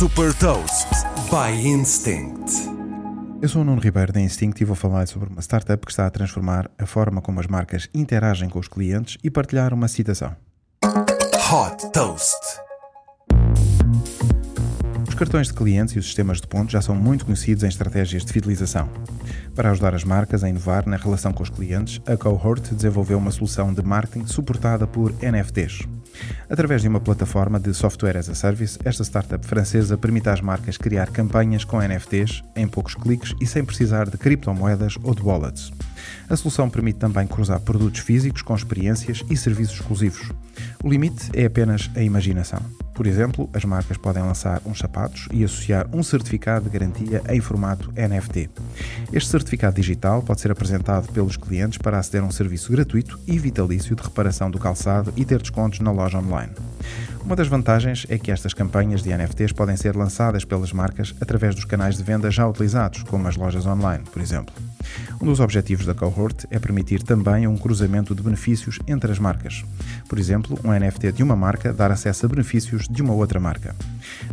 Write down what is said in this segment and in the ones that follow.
Super Toast by Instinct. Eu sou o Nuno Ribeiro da Instinct e vou falar sobre uma startup que está a transformar a forma como as marcas interagem com os clientes e partilhar uma citação. Hot Toast. Os cartões de clientes e os sistemas de pontos já são muito conhecidos em estratégias de fidelização. Para ajudar as marcas a inovar na relação com os clientes, a Cohort desenvolveu uma solução de marketing suportada por NFTs. Através de uma plataforma de software as a service, esta startup francesa permite às marcas criar campanhas com NFTs em poucos cliques e sem precisar de criptomoedas ou de wallets. A solução permite também cruzar produtos físicos com experiências e serviços exclusivos. O limite é apenas a imaginação. Por exemplo, as marcas podem lançar uns sapatos e associar um certificado de garantia em formato NFT. Este certificado digital pode ser apresentado pelos clientes para aceder a um serviço gratuito e vitalício de reparação do calçado e ter descontos na loja online. Uma das vantagens é que estas campanhas de NFTs podem ser lançadas pelas marcas através dos canais de venda já utilizados, como as lojas online, por exemplo. Um dos objetivos da cohort é permitir também um cruzamento de benefícios entre as marcas. Por exemplo, um NFT de uma marca dar acesso a benefícios de uma outra marca.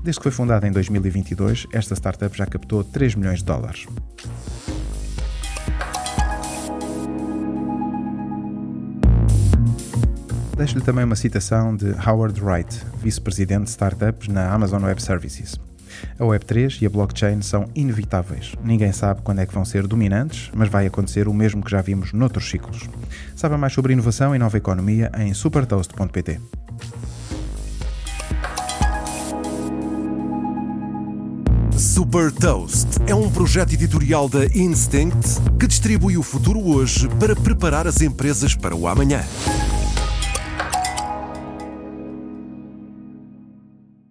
Desde que foi fundada em 2022, esta startup já captou 3 milhões de dólares. Deixo-lhe também uma citação de Howard Wright, vice-presidente de startups na Amazon Web Services. A Web3 e a blockchain são inevitáveis. Ninguém sabe quando é que vão ser dominantes, mas vai acontecer o mesmo que já vimos noutros ciclos. Saiba mais sobre inovação e nova economia em supertoast.pt. Super Toast é um projeto editorial da Instinct que distribui o futuro hoje para preparar as empresas para o amanhã.